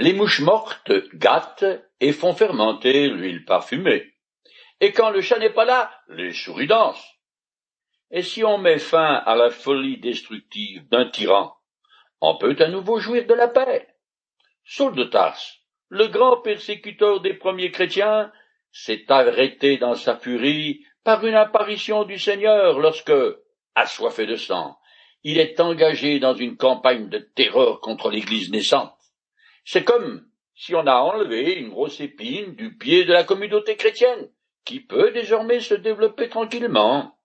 Les mouches mortes gâtent et font fermenter l'huile parfumée. Et quand le chat n'est pas là, les souris dansent. Et si on met fin à la folie destructive d'un tyran, on peut à nouveau jouir de la paix. Saul de Tarse, le grand persécuteur des premiers chrétiens, s'est arrêté dans sa furie par une apparition du Seigneur lorsque, assoiffé de sang, il est engagé dans une campagne de terreur contre l'Église naissante. C'est comme si on a enlevé une grosse épine du pied de la communauté chrétienne, qui peut désormais se développer tranquillement.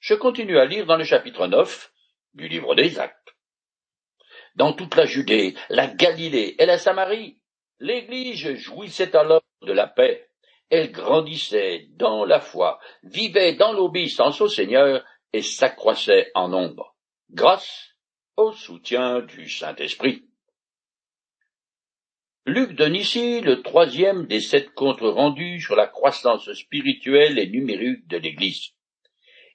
Je continue à lire dans le chapitre 9 du livre des Actes. Dans toute la Judée, la Galilée et la Samarie, l'Église jouissait alors de la paix. Elle grandissait dans la foi, vivait dans l'obéissance au Seigneur et s'accroissait en nombre, grâce au soutien du Saint-Esprit. Luc donne ici le troisième des sept comptes rendus sur la croissance spirituelle et numérique de l'Église.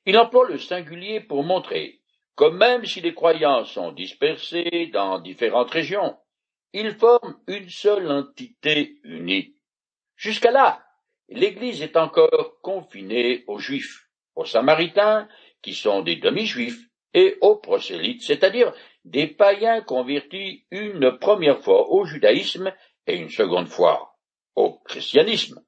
Il emploie le singulier pour montrer que même si les croyants sont dispersés dans différentes régions, ils forment une seule entité unie. Jusqu'à là, l'Église est encore confinée aux Juifs, aux Samaritains qui sont des demi-juifs, et aux prosélytes, c'est-à-dire des païens convertis une première fois au judaïsme et une seconde fois au christianisme.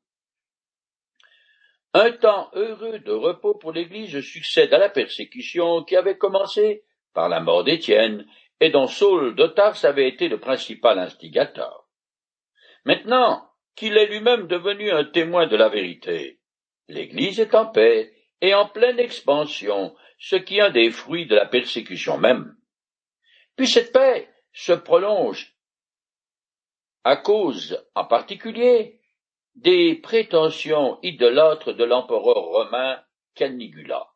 Un temps heureux de repos pour l'Église succède à la persécution qui avait commencé par la mort d'Étienne et dont Saul de Tarse avait été le principal instigateur. Maintenant qu'il est lui-même devenu un témoin de la vérité, l'Église est en paix et en pleine expansion, ce qui est un des fruits de la persécution même. Puis cette paix se prolonge à cause, en particulier, des prétentions idolâtres de l'empereur romain Caligula.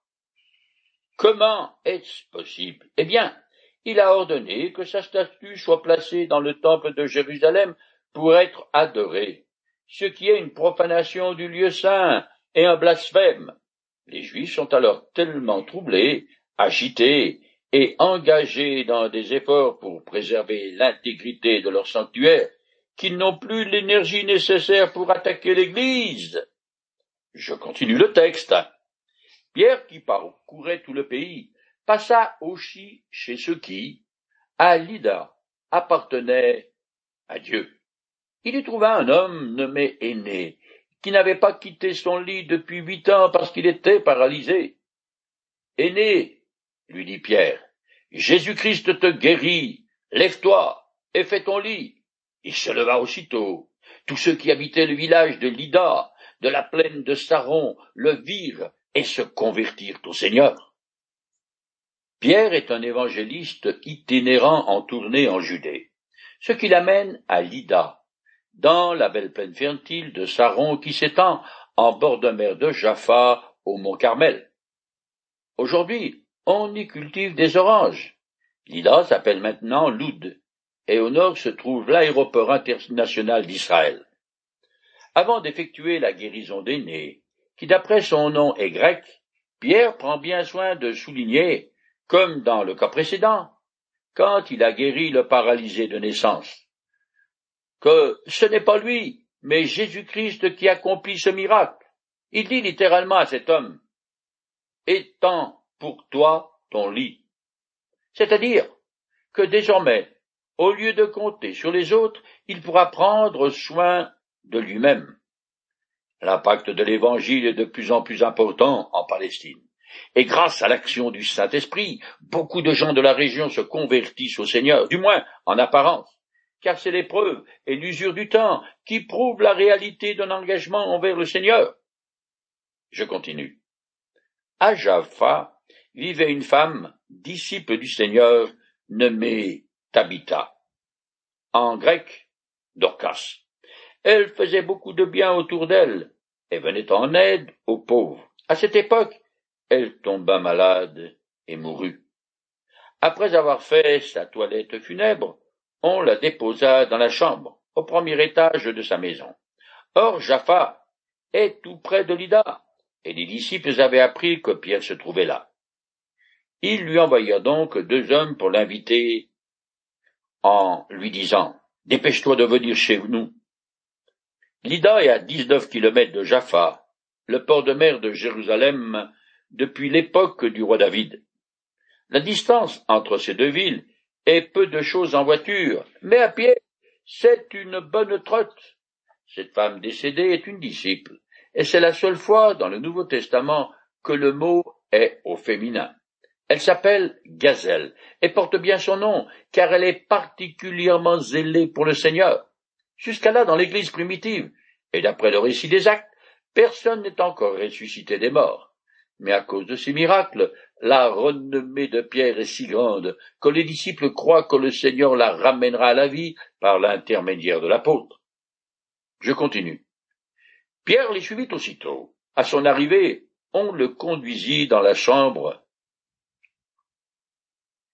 Comment est-ce possible? Eh bien, il a ordonné que sa statue soit placée dans le temple de Jérusalem pour être adorée, ce qui est une profanation du lieu saint et un blasphème. Les Juifs sont alors tellement troublés, agités et engagés dans des efforts pour préserver l'intégrité de leur sanctuaire qu'ils n'ont plus l'énergie nécessaire pour attaquer l'Église. Je continue le texte. Pierre, qui parcourait tout le pays, passa aussi chez ceux qui, à Lydda, appartenaient à Dieu. Il y trouva un homme nommé Aîné, qui n'avait pas quitté son lit depuis huit ans parce qu'il était paralysé. Aîné, lui dit Pierre, Jésus-Christ te guérit, lève-toi et fais ton lit. Il se leva aussitôt. Tous ceux qui habitaient le village de Lida, de la plaine de Saron, le virent et se convertirent au Seigneur. Pierre est un évangéliste itinérant en tournée en Judée, ce qui l'amène à Lida, dans la belle plaine fertile de Saron qui s'étend en bord de mer de Jaffa au mont Carmel. Aujourd'hui, on y cultive des oranges. Lida s'appelle maintenant Loud, et au nord se trouve l'aéroport international d'Israël. Avant d'effectuer la guérison d'aîné, qui d'après son nom est grec, Pierre prend bien soin de souligner, comme dans le cas précédent, quand il a guéri le paralysé de naissance que ce n'est pas lui, mais Jésus-Christ qui accomplit ce miracle. Il dit littéralement à cet homme, étends pour toi ton lit. C'est-à-dire que désormais, au lieu de compter sur les autres, il pourra prendre soin de lui-même. L'impact de l'Évangile est de plus en plus important en Palestine. Et grâce à l'action du Saint-Esprit, beaucoup de gens de la région se convertissent au Seigneur, du moins en apparence car c'est l'épreuve et l'usure du temps qui prouvent la réalité d'un engagement envers le Seigneur. Je continue. À Jaffa vivait une femme, disciple du Seigneur, nommée Tabitha. En grec, Dorcas. Elle faisait beaucoup de bien autour d'elle et venait en aide aux pauvres. À cette époque, elle tomba malade et mourut. Après avoir fait sa toilette funèbre, on la déposa dans la chambre, au premier étage de sa maison. Or Jaffa est tout près de Lida, et les disciples avaient appris que Pierre se trouvait là. Ils lui envoyèrent donc deux hommes pour l'inviter, en lui disant Dépêche-toi de venir chez nous. Lida est à dix-neuf kilomètres de Jaffa, le port de mer de Jérusalem, depuis l'époque du roi David. La distance entre ces deux villes est peu de choses en voiture, mais à pied, c'est une bonne trotte. Cette femme décédée est une disciple, et c'est la seule fois dans le Nouveau Testament que le mot est au féminin. Elle s'appelle Gazelle, et porte bien son nom, car elle est particulièrement zélée pour le Seigneur. Jusqu'à là, dans l'Église primitive, et d'après le récit des actes, personne n'est encore ressuscité des morts. Mais à cause de ces miracles, la renommée de Pierre est si grande que les disciples croient que le Seigneur la ramènera à la vie par l'intermédiaire de l'apôtre. Je continue. Pierre les suivit aussitôt. À son arrivée, on le conduisit dans la chambre.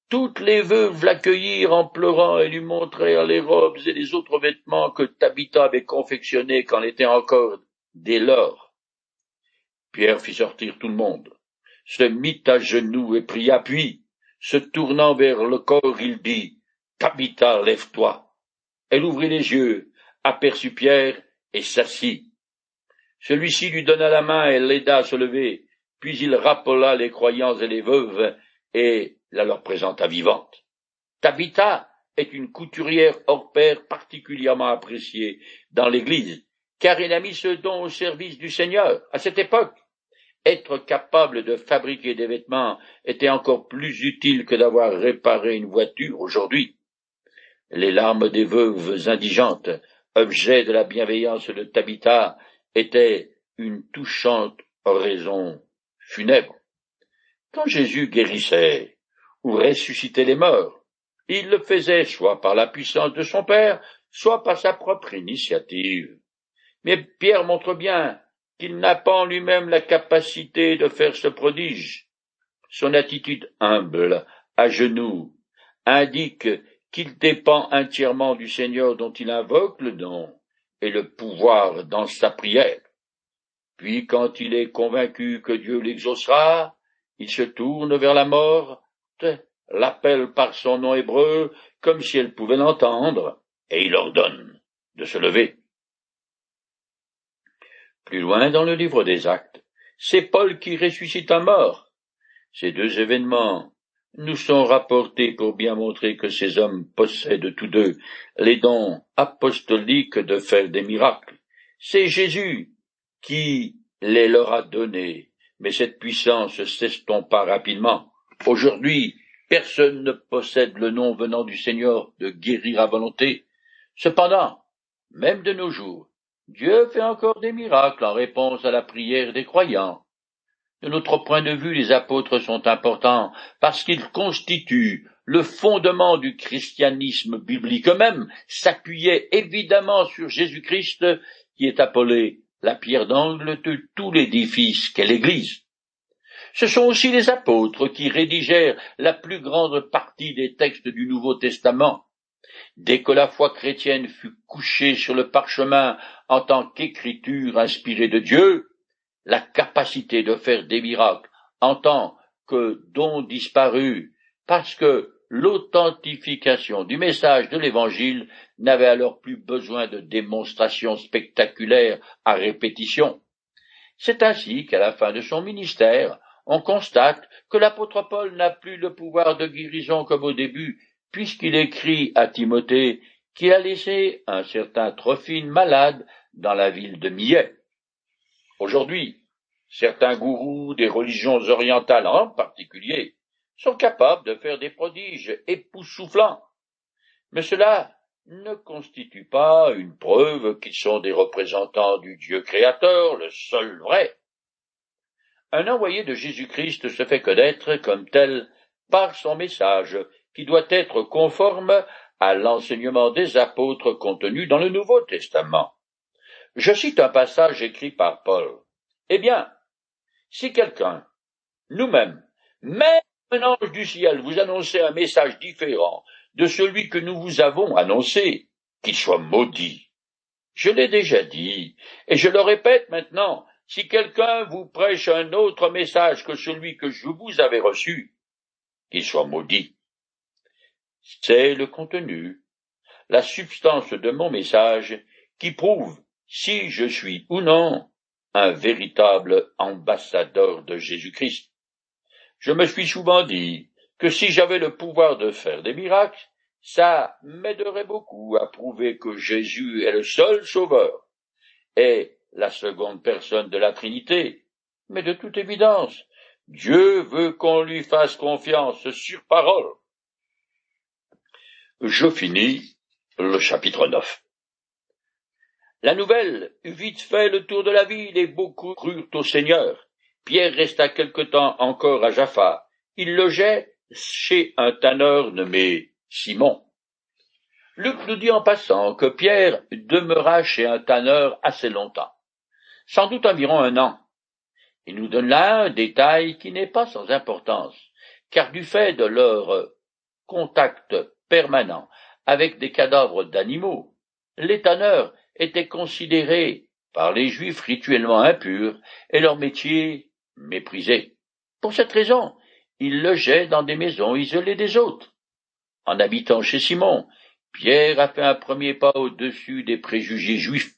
Toutes les veuves l'accueillirent en pleurant et lui montrèrent les robes et les autres vêtements que Tabitha avait confectionnés quand elle était encore dès lors. Pierre fit sortir tout le monde, se mit à genoux et pria, puis, se tournant vers le corps, il dit, Tabitha, lève-toi. Elle ouvrit les yeux, aperçut Pierre et s'assit. Celui-ci lui donna la main et l'aida à se lever, puis il rappela les croyants et les veuves et la leur présenta vivante. Tabitha est une couturière hors pair particulièrement appréciée dans l'Église, car elle a mis ce don au service du Seigneur. À cette époque, être capable de fabriquer des vêtements était encore plus utile que d'avoir réparé une voiture aujourd'hui. Les larmes des veuves indigentes, objet de la bienveillance de Tabitha, était une touchante oraison funèbre. Quand Jésus guérissait ou ressuscitait les morts, il le faisait soit par la puissance de son Père, soit par sa propre initiative. Mais Pierre montre bien qu'il n'a pas en lui-même la capacité de faire ce prodige. Son attitude humble, à genoux, indique qu'il dépend entièrement du Seigneur dont il invoque le don et le pouvoir dans sa prière. Puis quand il est convaincu que Dieu l'exaucera, il se tourne vers la mort, l'appelle par son nom hébreu comme si elle pouvait l'entendre, et il ordonne de se lever. Plus loin dans le livre des actes, c'est Paul qui ressuscite un mort. Ces deux événements nous sont rapportés pour bien montrer que ces hommes possèdent tous deux les dons apostoliques de faire des miracles. C'est Jésus qui les leur a donnés, mais cette puissance s'estompa rapidement. Aujourd'hui, personne ne possède le nom venant du Seigneur de guérir à volonté. Cependant, même de nos jours, Dieu fait encore des miracles en réponse à la prière des croyants. De notre point de vue, les apôtres sont importants parce qu'ils constituent le fondement du christianisme biblique. Eux-mêmes évidemment sur Jésus-Christ qui est appelé la pierre d'angle de tout l'édifice qu'est l'Église. Ce sont aussi les apôtres qui rédigèrent la plus grande partie des textes du Nouveau Testament. Dès que la foi chrétienne fut couchée sur le parchemin en tant qu'écriture inspirée de Dieu, la capacité de faire des miracles en tant que don disparu, parce que l'authentification du message de l'Évangile n'avait alors plus besoin de démonstrations spectaculaires à répétition. C'est ainsi qu'à la fin de son ministère, on constate que l'apôtre Paul n'a plus le pouvoir de guérison comme au début, puisqu'il écrit à Timothée qu'il a laissé un certain Trophine malade dans la ville de Millet. Aujourd'hui, certains gourous des religions orientales en particulier sont capables de faire des prodiges époustouflants. Mais cela ne constitue pas une preuve qu'ils sont des représentants du Dieu créateur, le seul vrai. Un envoyé de Jésus-Christ se fait connaître comme tel par son message, qui doit être conforme à l'enseignement des apôtres contenu dans le Nouveau Testament. Je cite un passage écrit par Paul. Eh bien, si quelqu'un, nous-mêmes, même un ange du ciel vous annonçait un message différent de celui que nous vous avons annoncé, qu'il soit maudit. Je l'ai déjà dit, et je le répète maintenant, si quelqu'un vous prêche un autre message que celui que je vous avais reçu, qu'il soit maudit. C'est le contenu, la substance de mon message qui prouve si je suis ou non un véritable ambassadeur de Jésus-Christ. Je me suis souvent dit que si j'avais le pouvoir de faire des miracles, ça m'aiderait beaucoup à prouver que Jésus est le seul sauveur et la seconde personne de la Trinité. Mais de toute évidence, Dieu veut qu'on lui fasse confiance sur parole. Je finis le chapitre 9. La nouvelle eut vite fait le tour de la ville et beaucoup crurent au Seigneur. Pierre resta quelque temps encore à Jaffa. Il logeait chez un tanneur nommé Simon. Luc nous dit en passant que Pierre demeura chez un tanneur assez longtemps, sans doute environ un an. Il nous donne là un détail qui n'est pas sans importance, car du fait de leur contact permanent avec des cadavres d'animaux, les tanneurs étaient considérés par les juifs rituellement impurs et leur métier méprisé. Pour cette raison, ils logeaient dans des maisons isolées des autres. En habitant chez Simon, Pierre a fait un premier pas au-dessus des préjugés juifs,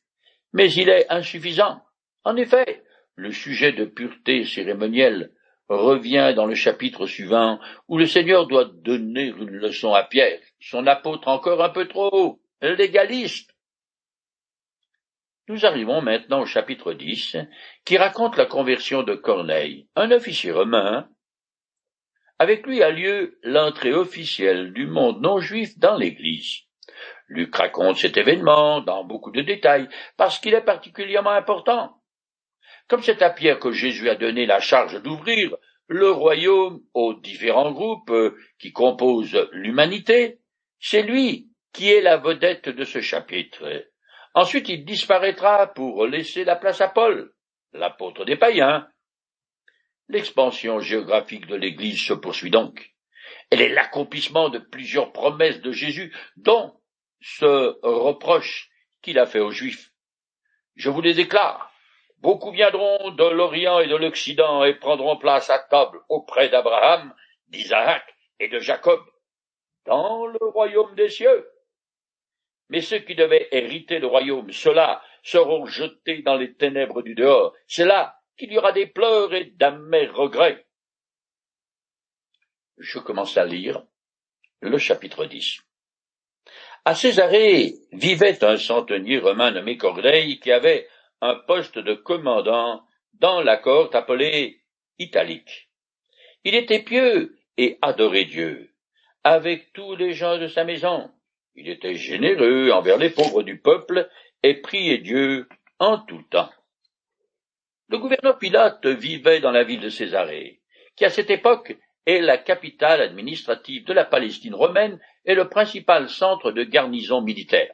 mais il est insuffisant. En effet, le sujet de pureté cérémonielle revient dans le chapitre suivant, où le Seigneur doit donner une leçon à Pierre, son apôtre encore un peu trop légaliste. Nous arrivons maintenant au chapitre 10, qui raconte la conversion de Corneille, un officier romain. Avec lui a lieu l'entrée officielle du monde non juif dans l'Église. Luc raconte cet événement dans beaucoup de détails, parce qu'il est particulièrement important. Comme c'est à Pierre que Jésus a donné la charge d'ouvrir le royaume aux différents groupes euh, qui composent l'humanité, c'est lui qui est la vedette de ce chapitre. Ensuite il disparaîtra pour laisser la place à Paul, l'apôtre des païens. L'expansion géographique de l'Église se poursuit donc. Elle est l'accomplissement de plusieurs promesses de Jésus, dont ce reproche qu'il a fait aux Juifs. Je vous les déclare, Beaucoup viendront de l'Orient et de l'Occident et prendront place à table auprès d'Abraham, d'Isaac et de Jacob, dans le royaume des cieux. Mais ceux qui devaient hériter le royaume, ceux-là seront jetés dans les ténèbres du dehors. C'est là qu'il y aura des pleurs et d'amers regrets. Je commence à lire le chapitre 10. À Césarée vivait un centenier romain nommé Corneille qui avait un poste de commandant dans la cohorte appelée italique. Il était pieux et adorait Dieu, avec tous les gens de sa maison. Il était généreux envers les pauvres du peuple et priait Dieu en tout temps. Le gouverneur Pilate vivait dans la ville de Césarée, qui à cette époque est la capitale administrative de la Palestine romaine et le principal centre de garnison militaire.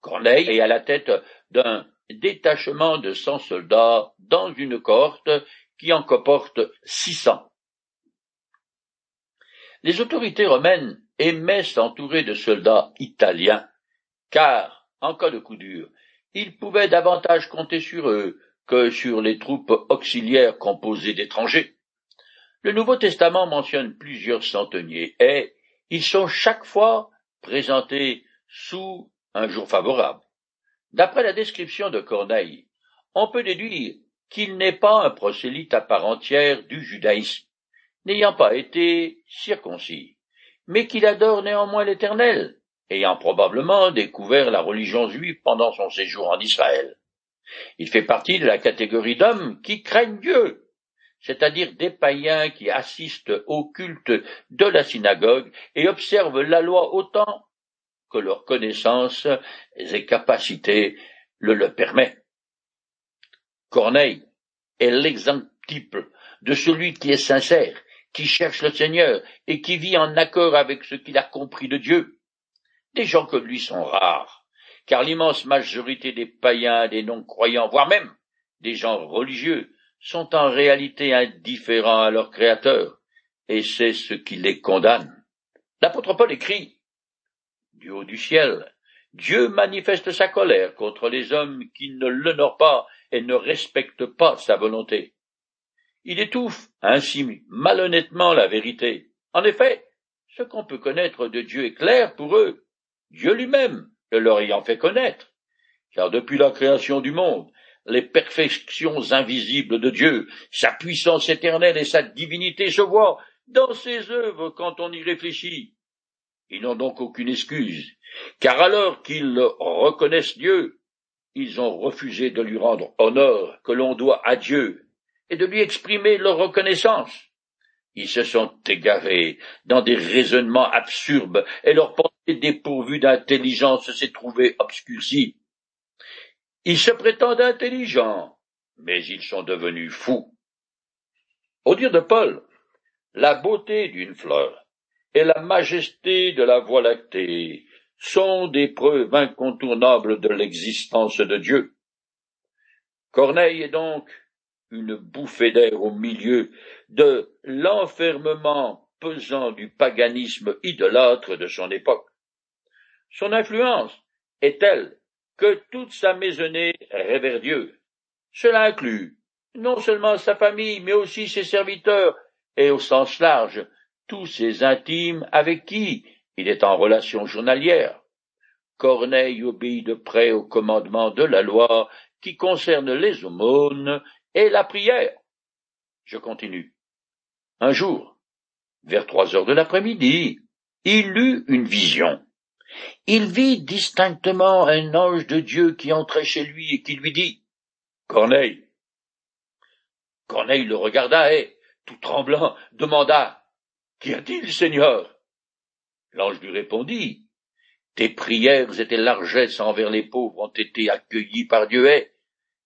Corneille est à la tête d'un détachement de cent soldats dans une cohorte qui en comporte six cents. Les autorités romaines aimaient s'entourer de soldats italiens, car, en cas de coup dur, ils pouvaient davantage compter sur eux que sur les troupes auxiliaires composées d'étrangers. Le Nouveau Testament mentionne plusieurs centeniers et ils sont chaque fois présentés sous un jour favorable. D'après la description de Corneille, on peut déduire qu'il n'est pas un prosélyte à part entière du judaïsme, n'ayant pas été circoncis, mais qu'il adore néanmoins l'Éternel, ayant probablement découvert la religion juive pendant son séjour en Israël. Il fait partie de la catégorie d'hommes qui craignent Dieu, c'est-à-dire des païens qui assistent au culte de la synagogue et observent la loi autant que leur connaissance et capacités le le permettent. Corneille est l'exemple de celui qui est sincère, qui cherche le Seigneur et qui vit en accord avec ce qu'il a compris de Dieu. Des gens comme lui sont rares, car l'immense majorité des païens, des non-croyants, voire même des gens religieux, sont en réalité indifférents à leur Créateur, et c'est ce qui les condamne. L'apôtre Paul écrit du haut du ciel. Dieu manifeste sa colère contre les hommes qui ne l'honorent pas et ne respectent pas sa volonté. Il étouffe ainsi malhonnêtement la vérité. En effet, ce qu'on peut connaître de Dieu est clair pour eux, Dieu lui-même le leur ayant fait connaître. Car depuis la création du monde, les perfections invisibles de Dieu, sa puissance éternelle et sa divinité se voient dans ses œuvres quand on y réfléchit. Ils n'ont donc aucune excuse, car alors qu'ils reconnaissent Dieu, ils ont refusé de lui rendre honneur que l'on doit à Dieu et de lui exprimer leur reconnaissance. Ils se sont égarés dans des raisonnements absurdes et leur pensée dépourvue d'intelligence s'est trouvée obscurcie. Ils se prétendent intelligents, mais ils sont devenus fous. Au dire de Paul, la beauté d'une fleur et la majesté de la voie lactée sont des preuves incontournables de l'existence de Dieu. Corneille est donc une bouffée d'air au milieu de l'enfermement pesant du paganisme idolâtre de son époque. Son influence est telle que toute sa maisonnée révère Dieu. Cela inclut non seulement sa famille, mais aussi ses serviteurs, et au sens large, tous ses intimes avec qui il est en relation journalière. Corneille obéit de près au commandement de la loi qui concerne les aumônes et la prière. Je continue. Un jour, vers trois heures de l'après-midi, il eut une vision. Il vit distinctement un ange de Dieu qui entrait chez lui et qui lui dit Corneille. Corneille le regarda et, tout tremblant, demanda Qu'y a-t-il, Seigneur? L'ange lui répondit Tes prières et tes largesses envers les pauvres ont été accueillies par Dieu et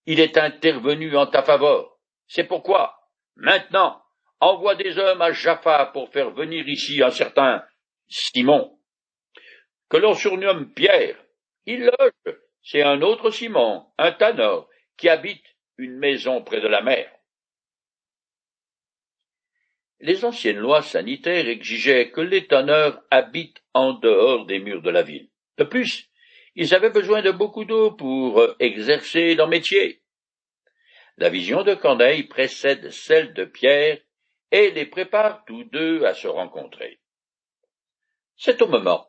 il est intervenu en ta faveur. C'est pourquoi, maintenant, envoie des hommes à Jaffa pour faire venir ici un certain Simon, que l'on surnomme Pierre. Il loge c'est un autre Simon, un tanneur, qui habite une maison près de la mer. Les anciennes lois sanitaires exigeaient que les tanneurs habitent en dehors des murs de la ville. De plus, ils avaient besoin de beaucoup d'eau pour exercer leur métier. La vision de Corneille précède celle de Pierre et les prépare tous deux à se rencontrer. C'est au moment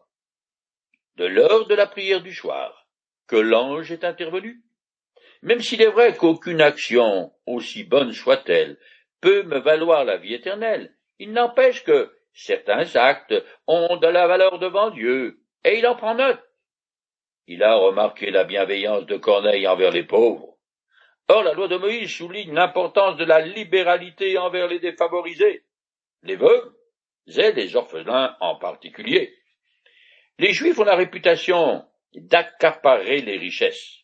de l'heure de la prière du soir que l'ange est intervenu. Même s'il est vrai qu'aucune action, aussi bonne soit-elle, peut me valoir la vie éternelle, il n'empêche que certains actes ont de la valeur devant Dieu, et il en prend note. Il a remarqué la bienveillance de Corneille envers les pauvres. Or, la loi de Moïse souligne l'importance de la libéralité envers les défavorisés, les veuves et les orphelins en particulier. Les Juifs ont la réputation d'accaparer les richesses.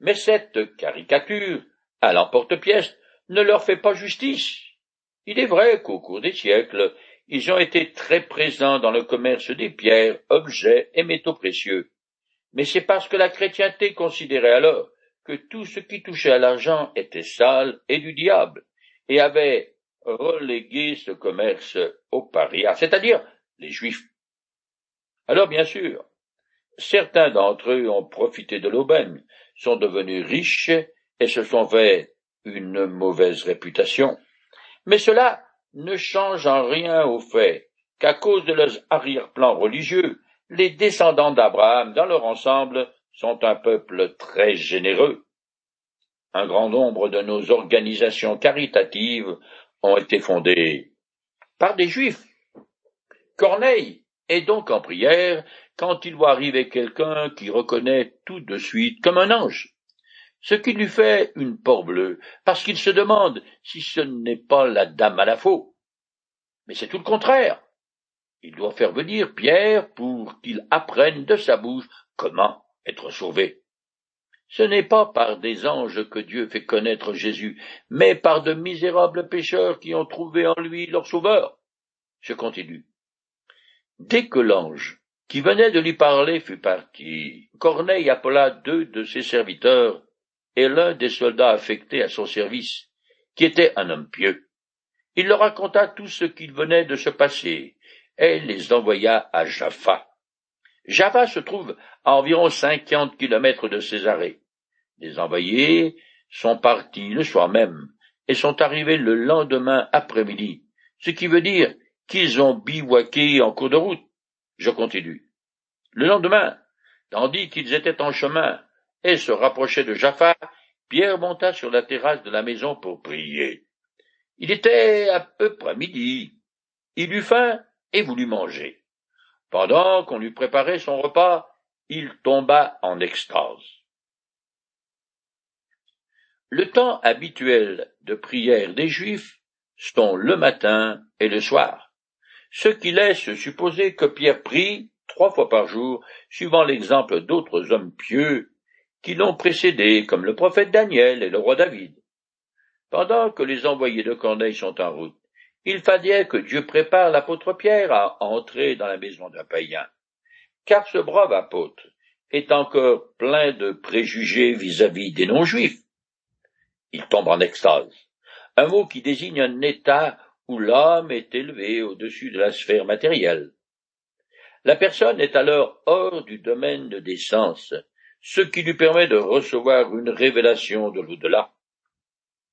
Mais cette caricature, à l'emporte-pièce, ne leur fait pas justice. Il est vrai qu'au cours des siècles, ils ont été très présents dans le commerce des pierres, objets et métaux précieux. Mais c'est parce que la chrétienté considérait alors que tout ce qui touchait à l'argent était sale et du diable, et avait relégué ce commerce aux parias, c'est-à-dire les juifs. Alors bien sûr, certains d'entre eux ont profité de l'aubaine, sont devenus riches et se sont fait une mauvaise réputation. Mais cela ne change en rien au fait qu'à cause de leurs arrière-plans religieux, les descendants d'Abraham, dans leur ensemble, sont un peuple très généreux. Un grand nombre de nos organisations caritatives ont été fondées par des juifs. Corneille est donc en prière quand il voit arriver quelqu'un qui reconnaît tout de suite comme un ange, ce qui lui fait une porte bleue, parce qu'il se demande si ce n'est pas la dame à la faux. Mais c'est tout le contraire. Il doit faire venir Pierre pour qu'il apprenne de sa bouche comment être sauvé. Ce n'est pas par des anges que Dieu fait connaître Jésus, mais par de misérables pécheurs qui ont trouvé en lui leur sauveur. Je continue. Dès que l'ange qui venait de lui parler fut parti, Corneille appela deux de ses serviteurs et l'un des soldats affectés à son service, qui était un homme pieux. Il leur raconta tout ce qui venait de se passer, et les envoya à Jaffa. Jaffa se trouve à environ cinquante kilomètres de Césarée. Les envoyés sont partis le soir même et sont arrivés le lendemain après-midi, ce qui veut dire qu'ils ont bivouaqué en cours de route. Je continue. Le lendemain, tandis qu'ils étaient en chemin et se rapprochaient de Jaffa, Pierre monta sur la terrasse de la maison pour prier. Il était à peu près midi. Il eut faim et voulut manger. Pendant qu'on lui préparait son repas, il tomba en extase. Le temps habituel de prière des Juifs sont le matin et le soir, ce qui laisse supposer que Pierre prie trois fois par jour, suivant l'exemple d'autres hommes pieux qui l'ont précédé, comme le prophète Daniel et le roi David. Pendant que les envoyés de Corneille sont en route, il fallait que Dieu prépare l'apôtre Pierre à entrer dans la maison d'un païen, car ce brave apôtre est encore plein de préjugés vis-à-vis des non-juifs. Il tombe en extase, un mot qui désigne un état où l'homme est élevé au-dessus de la sphère matérielle. La personne est alors hors du domaine des sens, ce qui lui permet de recevoir une révélation de l'au-delà.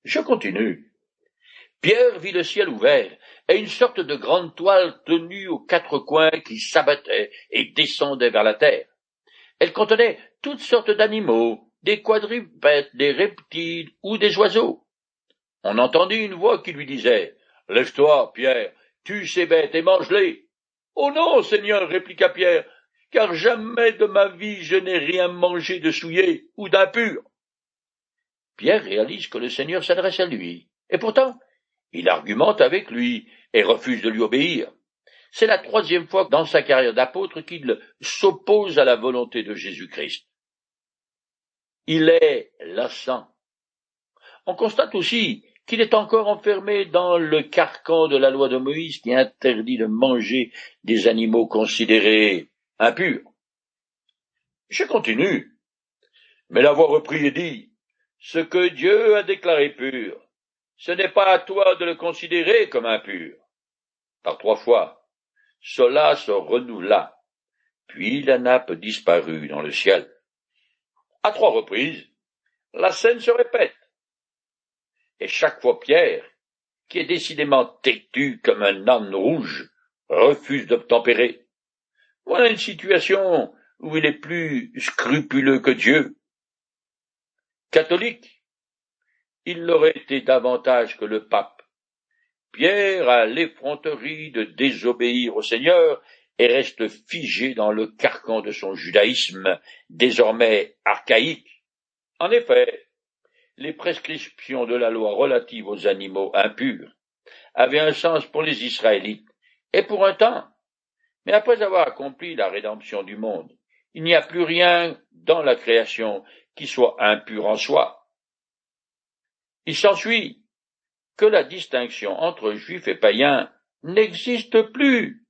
Je continue. Pierre vit le ciel ouvert, et une sorte de grande toile tenue aux quatre coins qui s'abattait et descendait vers la terre. Elle contenait toutes sortes d'animaux, des quadrupèdes, des reptiles ou des oiseaux. On entendit une voix qui lui disait Lève-toi, Pierre, tue ces bêtes et mange-les. Oh non, Seigneur, répliqua Pierre, car jamais de ma vie je n'ai rien mangé de souillé ou d'impur. Pierre réalise que le Seigneur s'adresse à lui, et pourtant il argumente avec lui et refuse de lui obéir. C'est la troisième fois dans sa carrière d'apôtre qu'il s'oppose à la volonté de Jésus-Christ. Il est lassant. On constate aussi qu'il est encore enfermé dans le carcan de la loi de Moïse qui interdit de manger des animaux considérés impurs. Je continue. Mais la voix reprit et dit, ce que Dieu a déclaré pur, ce n'est pas à toi de le considérer comme impur. Par trois fois, cela se renouvela, puis la nappe disparut dans le ciel. À trois reprises, la scène se répète. Et chaque fois Pierre, qui est décidément têtu comme un âne rouge, refuse d'obtempérer. Voilà une situation où il est plus scrupuleux que Dieu. Catholique, il l'aurait été davantage que le pape. Pierre a l'effronterie de désobéir au Seigneur et reste figé dans le carcan de son judaïsme désormais archaïque. En effet, les prescriptions de la loi relatives aux animaux impurs avaient un sens pour les Israélites et pour un temps. Mais après avoir accompli la rédemption du monde, il n'y a plus rien dans la création qui soit impur en soi. Il s'ensuit que la distinction entre juifs et païens n'existe plus.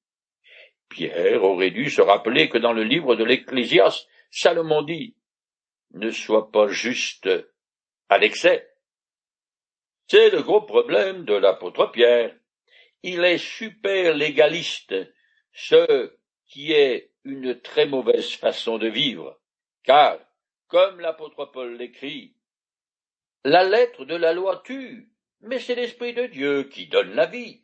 Pierre aurait dû se rappeler que dans le livre de l'Ecclésiaste, Salomon dit Ne sois pas juste à l'excès. C'est le gros problème de l'apôtre Pierre. Il est super légaliste, ce qui est une très mauvaise façon de vivre, car, comme l'apôtre Paul l'écrit, la lettre de la loi tue, mais c'est l'Esprit de Dieu qui donne la vie.